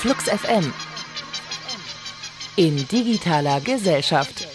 Flux FM in digitaler Gesellschaft.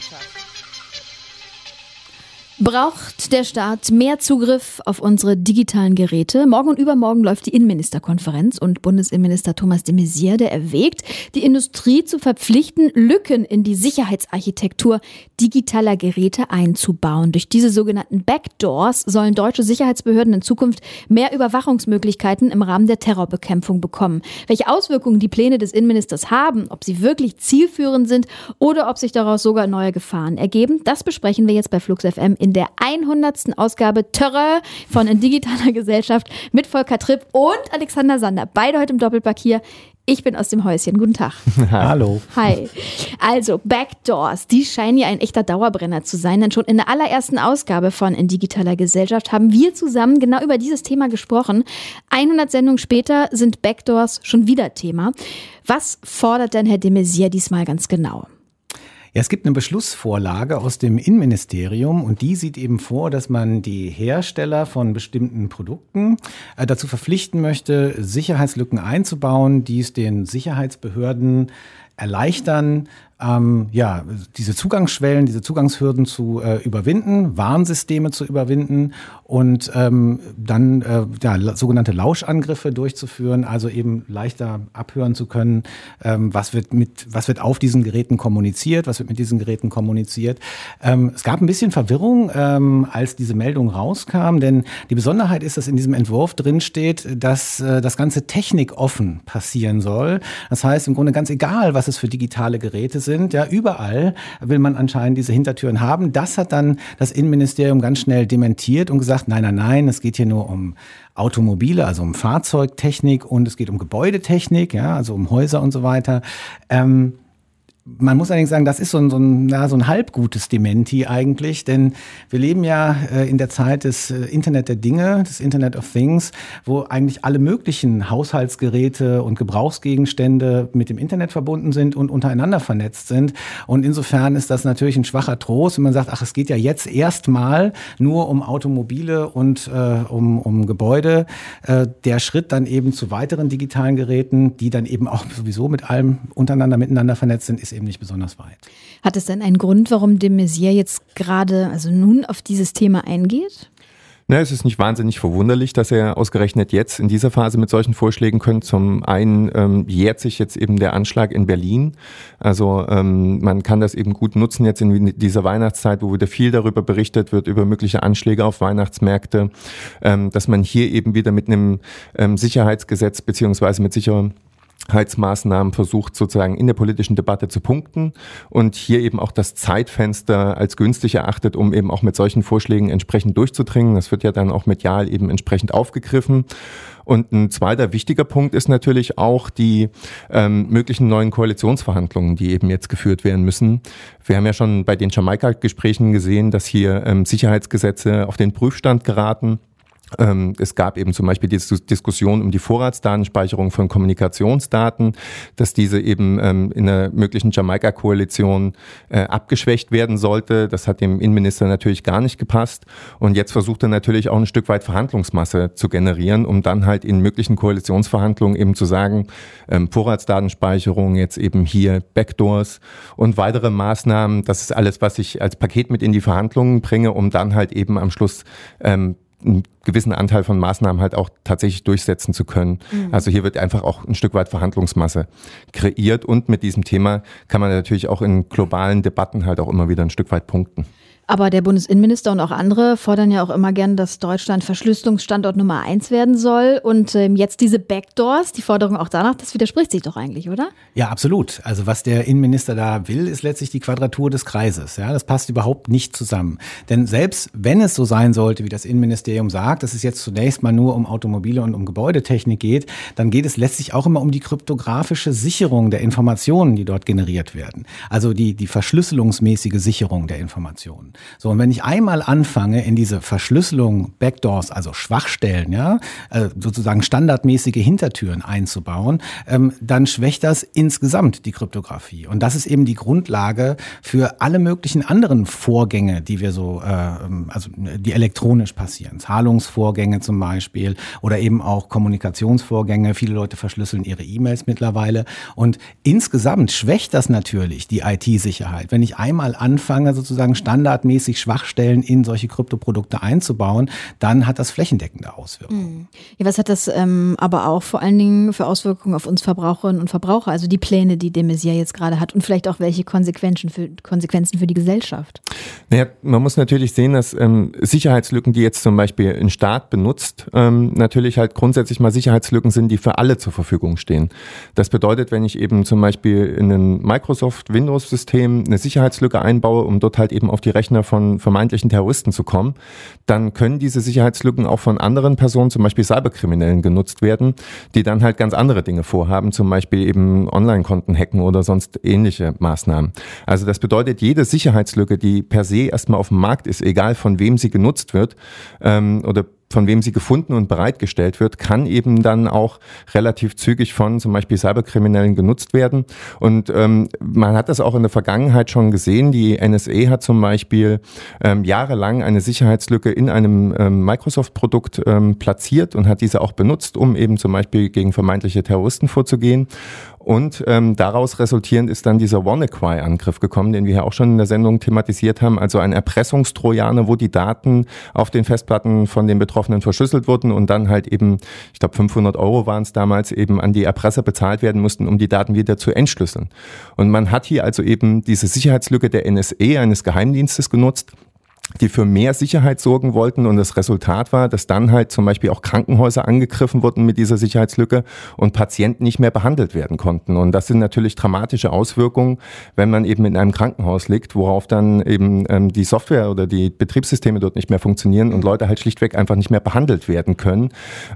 Braucht der Staat mehr Zugriff auf unsere digitalen Geräte? Morgen und übermorgen läuft die Innenministerkonferenz und Bundesinnenminister Thomas de Maizière, der erwägt, die Industrie zu verpflichten, Lücken in die Sicherheitsarchitektur digitaler Geräte einzubauen. Durch diese sogenannten Backdoors sollen deutsche Sicherheitsbehörden in Zukunft mehr Überwachungsmöglichkeiten im Rahmen der Terrorbekämpfung bekommen. Welche Auswirkungen die Pläne des Innenministers haben, ob sie wirklich zielführend sind oder ob sich daraus sogar neue Gefahren ergeben, das besprechen wir jetzt bei Flux FM in in der 100. Ausgabe Törre von In digitaler Gesellschaft mit Volker Tripp und Alexander Sander. Beide heute im Doppelpack hier. Ich bin aus dem Häuschen. Guten Tag. Hallo. Hi. Also, Backdoors, die scheinen ja ein echter Dauerbrenner zu sein, denn schon in der allerersten Ausgabe von In digitaler Gesellschaft haben wir zusammen genau über dieses Thema gesprochen. 100 Sendungen später sind Backdoors schon wieder Thema. Was fordert denn Herr de Maizière diesmal ganz genau? Ja, es gibt eine Beschlussvorlage aus dem Innenministerium und die sieht eben vor, dass man die Hersteller von bestimmten Produkten äh, dazu verpflichten möchte, Sicherheitslücken einzubauen, die es den Sicherheitsbehörden erleichtern, ähm, ja, diese Zugangsschwellen, diese Zugangshürden zu äh, überwinden, Warnsysteme zu überwinden und ähm, dann äh, ja, sogenannte Lauschangriffe durchzuführen, also eben leichter abhören zu können, ähm, was wird mit, was wird auf diesen Geräten kommuniziert, was wird mit diesen Geräten kommuniziert. Ähm, es gab ein bisschen Verwirrung, ähm, als diese Meldung rauskam, denn die Besonderheit ist, dass in diesem Entwurf drin steht, dass äh, das ganze technikoffen passieren soll. Das heißt im Grunde ganz egal, was es für digitale Geräte sind. Ja, überall will man anscheinend diese Hintertüren haben. Das hat dann das Innenministerium ganz schnell dementiert und gesagt, nein, nein, nein, es geht hier nur um Automobile, also um Fahrzeugtechnik und es geht um Gebäudetechnik, ja, also um Häuser und so weiter. Ähm, man muss allerdings sagen, das ist so ein, so ein, ja, so ein halbgutes Dementi eigentlich, denn wir leben ja äh, in der Zeit des äh, Internet der Dinge, des Internet of Things, wo eigentlich alle möglichen Haushaltsgeräte und Gebrauchsgegenstände mit dem Internet verbunden sind und untereinander vernetzt sind. Und insofern ist das natürlich ein schwacher Trost, wenn man sagt, ach, es geht ja jetzt erstmal nur um Automobile und äh, um, um Gebäude. Äh, der Schritt dann eben zu weiteren digitalen Geräten, die dann eben auch sowieso mit allem untereinander miteinander vernetzt sind, ist eben nicht besonders weit. Hat es denn einen Grund, warum de Maizière jetzt gerade, also nun auf dieses Thema eingeht? Na, es ist nicht wahnsinnig verwunderlich, dass er ausgerechnet jetzt in dieser Phase mit solchen Vorschlägen kommt. Zum einen ähm, jährt sich jetzt eben der Anschlag in Berlin. Also ähm, man kann das eben gut nutzen jetzt in dieser Weihnachtszeit, wo wieder viel darüber berichtet wird, über mögliche Anschläge auf Weihnachtsmärkte, ähm, dass man hier eben wieder mit einem ähm, Sicherheitsgesetz beziehungsweise mit sicherer Heizmaßnahmen versucht sozusagen in der politischen Debatte zu punkten und hier eben auch das Zeitfenster als günstig erachtet, um eben auch mit solchen Vorschlägen entsprechend durchzudringen. Das wird ja dann auch medial eben entsprechend aufgegriffen. Und ein zweiter wichtiger Punkt ist natürlich auch die ähm, möglichen neuen Koalitionsverhandlungen, die eben jetzt geführt werden müssen. Wir haben ja schon bei den Jamaika-Gesprächen gesehen, dass hier ähm, Sicherheitsgesetze auf den Prüfstand geraten. Ähm, es gab eben zum Beispiel die Diskussion um die Vorratsdatenspeicherung von Kommunikationsdaten, dass diese eben ähm, in einer möglichen Jamaika-Koalition äh, abgeschwächt werden sollte. Das hat dem Innenminister natürlich gar nicht gepasst. Und jetzt versucht er natürlich auch ein Stück weit Verhandlungsmasse zu generieren, um dann halt in möglichen Koalitionsverhandlungen eben zu sagen, ähm, Vorratsdatenspeicherung, jetzt eben hier Backdoors und weitere Maßnahmen. Das ist alles, was ich als Paket mit in die Verhandlungen bringe, um dann halt eben am Schluss einen gewissen Anteil von Maßnahmen halt auch tatsächlich durchsetzen zu können. Mhm. Also hier wird einfach auch ein Stück weit Verhandlungsmasse kreiert und mit diesem Thema kann man natürlich auch in globalen Debatten halt auch immer wieder ein Stück weit punkten. Aber der Bundesinnenminister und auch andere fordern ja auch immer gern, dass Deutschland Verschlüsselungsstandort Nummer eins werden soll. Und ähm, jetzt diese Backdoors, die Forderung auch danach, das widerspricht sich doch eigentlich, oder? Ja, absolut. Also was der Innenminister da will, ist letztlich die Quadratur des Kreises. Ja, das passt überhaupt nicht zusammen. Denn selbst wenn es so sein sollte, wie das Innenministerium sagt, dass es jetzt zunächst mal nur um Automobile und um Gebäudetechnik geht, dann geht es letztlich auch immer um die kryptografische Sicherung der Informationen, die dort generiert werden. Also die, die verschlüsselungsmäßige Sicherung der Informationen. So, und wenn ich einmal anfange, in diese Verschlüsselung, Backdoors, also Schwachstellen, ja, äh, sozusagen standardmäßige Hintertüren einzubauen, ähm, dann schwächt das insgesamt die Kryptographie. Und das ist eben die Grundlage für alle möglichen anderen Vorgänge, die wir so, äh, also die elektronisch passieren. Zahlungs Zahlungsvorgänge zum Beispiel oder eben auch Kommunikationsvorgänge. Viele Leute verschlüsseln ihre E-Mails mittlerweile. Und insgesamt schwächt das natürlich die IT-Sicherheit. Wenn ich einmal anfange, sozusagen standardmäßig Schwachstellen in solche Kryptoprodukte einzubauen, dann hat das flächendeckende Auswirkungen. Hm. Ja, was hat das ähm, aber auch vor allen Dingen für Auswirkungen auf uns Verbraucherinnen und Verbraucher? Also die Pläne, die de Maizière jetzt gerade hat und vielleicht auch welche Konsequenzen für, Konsequenzen für die Gesellschaft? Naja, man muss natürlich sehen, dass ähm, Sicherheitslücken, die jetzt zum Beispiel ein Staat benutzt, ähm, natürlich halt grundsätzlich mal Sicherheitslücken sind, die für alle zur Verfügung stehen. Das bedeutet, wenn ich eben zum Beispiel in ein Microsoft Windows-System eine Sicherheitslücke einbaue, um dort halt eben auf die Rechner von vermeintlichen Terroristen zu kommen, dann können diese Sicherheitslücken auch von anderen Personen, zum Beispiel Cyberkriminellen, genutzt werden, die dann halt ganz andere Dinge vorhaben, zum Beispiel eben Online-Konten hacken oder sonst ähnliche Maßnahmen. Also das bedeutet, jede Sicherheitslücke, die per se erstmal auf dem Markt ist, egal von wem sie genutzt wird ähm, oder von wem sie gefunden und bereitgestellt wird, kann eben dann auch relativ zügig von zum Beispiel Cyberkriminellen genutzt werden. Und ähm, man hat das auch in der Vergangenheit schon gesehen. Die NSA hat zum Beispiel ähm, jahrelang eine Sicherheitslücke in einem ähm, Microsoft-Produkt ähm, platziert und hat diese auch benutzt, um eben zum Beispiel gegen vermeintliche Terroristen vorzugehen. Und ähm, daraus resultierend ist dann dieser WannaCry-Angriff gekommen, den wir ja auch schon in der Sendung thematisiert haben. Also ein Erpressungstrojaner, wo die Daten auf den Festplatten von den Betroffenen verschlüsselt wurden und dann halt eben, ich glaube 500 Euro waren es damals, eben an die Erpresser bezahlt werden mussten, um die Daten wieder zu entschlüsseln. Und man hat hier also eben diese Sicherheitslücke der NSE, eines Geheimdienstes genutzt, die für mehr Sicherheit sorgen wollten. Und das Resultat war, dass dann halt zum Beispiel auch Krankenhäuser angegriffen wurden mit dieser Sicherheitslücke und Patienten nicht mehr behandelt werden konnten. Und das sind natürlich dramatische Auswirkungen, wenn man eben in einem Krankenhaus liegt, worauf dann eben ähm, die Software oder die Betriebssysteme dort nicht mehr funktionieren und mhm. Leute halt schlichtweg einfach nicht mehr behandelt werden können.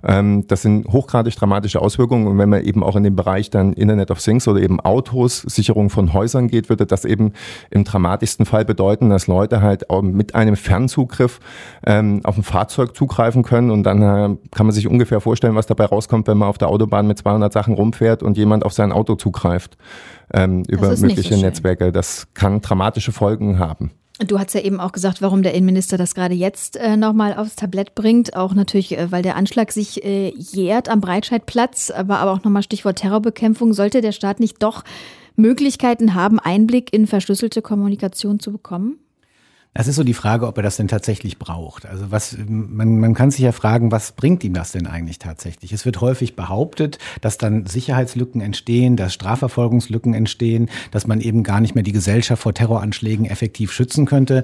Ähm, das sind hochgradig dramatische Auswirkungen. Und wenn man eben auch in den Bereich dann Internet of Things oder eben Autos, Sicherung von Häusern geht, würde das eben im dramatischsten Fall bedeuten, dass Leute halt auch mit einem einem Fernzugriff ähm, auf ein Fahrzeug zugreifen können und dann äh, kann man sich ungefähr vorstellen, was dabei rauskommt, wenn man auf der Autobahn mit 200 Sachen rumfährt und jemand auf sein Auto zugreift ähm, über mögliche so Netzwerke. Das kann dramatische Folgen haben. Du hast ja eben auch gesagt, warum der Innenminister das gerade jetzt äh, nochmal aufs Tablett bringt. Auch natürlich, äh, weil der Anschlag sich äh, jährt am Breitscheidplatz, aber, aber auch nochmal Stichwort Terrorbekämpfung. Sollte der Staat nicht doch Möglichkeiten haben, Einblick in verschlüsselte Kommunikation zu bekommen? Es ist so die Frage, ob er das denn tatsächlich braucht. Also was, man, man kann sich ja fragen, was bringt ihm das denn eigentlich tatsächlich? Es wird häufig behauptet, dass dann Sicherheitslücken entstehen, dass Strafverfolgungslücken entstehen, dass man eben gar nicht mehr die Gesellschaft vor Terroranschlägen effektiv schützen könnte.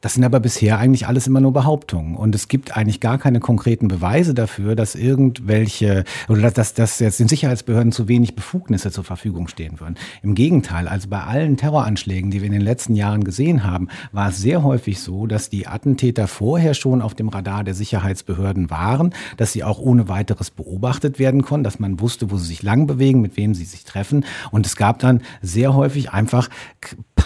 Das sind aber bisher eigentlich alles immer nur Behauptungen. Und es gibt eigentlich gar keine konkreten Beweise dafür, dass irgendwelche oder dass, dass jetzt den Sicherheitsbehörden zu wenig Befugnisse zur Verfügung stehen würden. Im Gegenteil, also bei allen Terroranschlägen, die wir in den letzten Jahren gesehen haben, war es sehr häufig so, dass die Attentäter vorher schon auf dem Radar der Sicherheitsbehörden waren, dass sie auch ohne weiteres beobachtet werden konnten, dass man wusste, wo sie sich lang bewegen, mit wem sie sich treffen. Und es gab dann sehr häufig einfach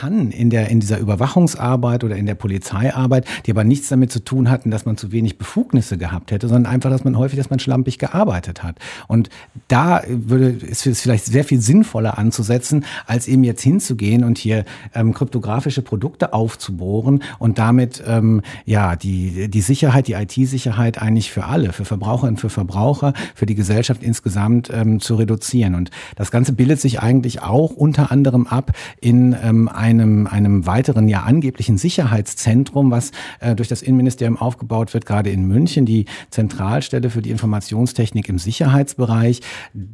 Pannen in der, in dieser Überwachungsarbeit oder in der Polizei Polizeiarbeit, die aber nichts damit zu tun hatten, dass man zu wenig Befugnisse gehabt hätte, sondern einfach, dass man häufig, dass man schlampig gearbeitet hat. Und da würde ist es vielleicht sehr viel sinnvoller anzusetzen, als eben jetzt hinzugehen und hier ähm, kryptografische Produkte aufzubohren und damit ähm, ja die die Sicherheit, die IT-Sicherheit eigentlich für alle, für Verbraucherinnen, für Verbraucher, für die Gesellschaft insgesamt ähm, zu reduzieren. Und das Ganze bildet sich eigentlich auch unter anderem ab in ähm, einem einem weiteren ja angeblichen Sicherheitszentrum Zentrum, was äh, durch das Innenministerium aufgebaut wird, gerade in München, die Zentralstelle für die Informationstechnik im Sicherheitsbereich.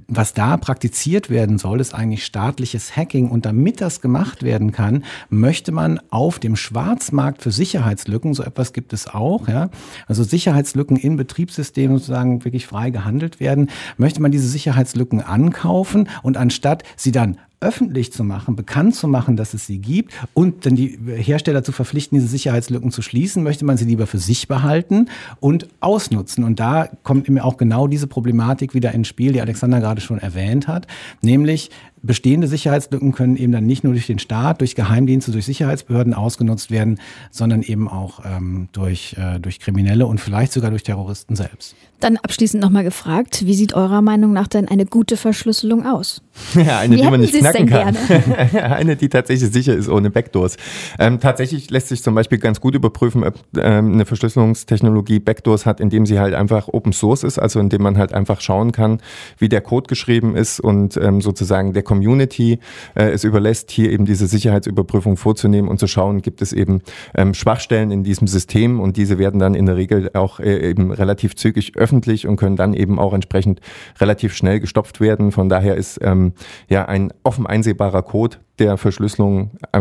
Was da praktiziert werden soll, ist eigentlich staatliches Hacking. Und damit das gemacht werden kann, möchte man auf dem Schwarzmarkt für Sicherheitslücken, so etwas gibt es auch, ja, also Sicherheitslücken in Betriebssystemen sozusagen wirklich frei gehandelt werden, möchte man diese Sicherheitslücken ankaufen und anstatt sie dann öffentlich zu machen, bekannt zu machen, dass es sie gibt und dann die Hersteller zu verpflichten, diese Sicherheitslücken zu schließen, möchte man sie lieber für sich behalten und ausnutzen. Und da kommt mir auch genau diese Problematik wieder ins Spiel, die Alexander gerade schon erwähnt hat, nämlich bestehende Sicherheitslücken können eben dann nicht nur durch den Staat, durch Geheimdienste, durch Sicherheitsbehörden ausgenutzt werden, sondern eben auch ähm, durch, äh, durch Kriminelle und vielleicht sogar durch Terroristen selbst. Dann abschließend nochmal gefragt, wie sieht eurer Meinung nach denn eine gute Verschlüsselung aus? Ja, eine, Wie die man nicht Sie es knacken kann. eine, die tatsächlich sicher ist ohne Backdoors. Ähm, tatsächlich lässt sich zum Beispiel ganz gut überprüfen, ob ähm, eine Verschlüsselungstechnologie Backdoors hat, indem sie halt einfach Open Source ist, also indem man halt einfach schauen kann, wie der Code geschrieben ist und ähm, sozusagen der Community äh, es überlässt, hier eben diese Sicherheitsüberprüfung vorzunehmen und zu schauen, gibt es eben ähm, Schwachstellen in diesem System und diese werden dann in der Regel auch äh, eben relativ zügig öffentlich und können dann eben auch entsprechend relativ schnell gestopft werden. Von daher ist ähm, ja ein offen einsehbarer Code der Verschlüsselung äh,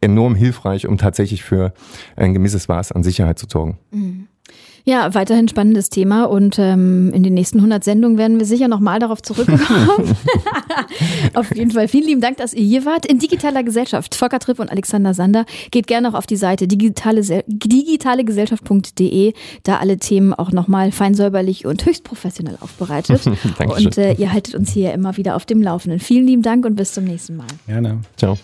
enorm hilfreich, um tatsächlich für ein gewisses Maß an Sicherheit zu sorgen. Ja, weiterhin spannendes Thema und ähm, in den nächsten 100 Sendungen werden wir sicher nochmal darauf zurückkommen. auf jeden Fall vielen lieben Dank, dass ihr hier wart. In digitaler Gesellschaft, Volker Tripp und Alexander Sander, geht gerne auch auf die Seite digitale, digitalegesellschaft.de, da alle Themen auch nochmal fein säuberlich und höchst professionell aufbereitet. Und äh, ihr haltet uns hier immer wieder auf dem Laufenden. Vielen lieben Dank und bis zum nächsten Mal. Gerne. Ciao.